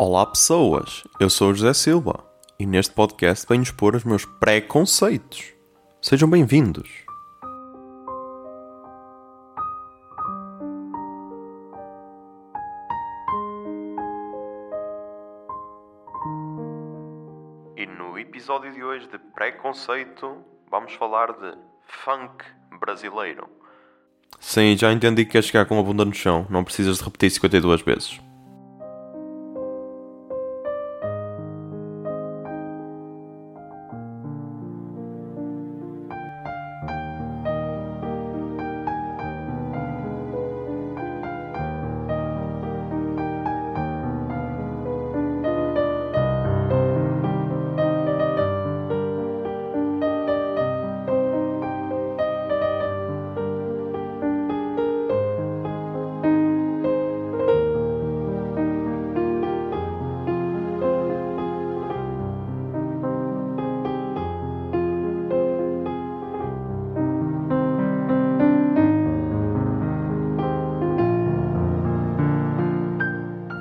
Olá pessoas, eu sou o José Silva e neste podcast venho expor os meus preconceitos. Sejam bem-vindos. E no episódio de hoje de preconceito vamos falar de funk brasileiro. Sim, já entendi que queres chegar com a bunda no chão, não precisas de repetir 52 vezes.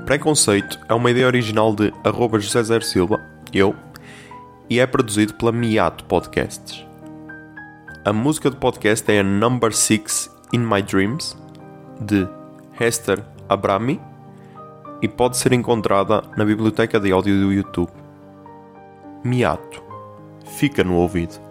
Preconceito é uma ideia original de arroba José Zer Silva, eu, e é produzido pela Miato Podcasts. A música do podcast é a Number 6 In My Dreams, de Hester Abrami, e pode ser encontrada na biblioteca de áudio do YouTube. Miato. Fica no ouvido.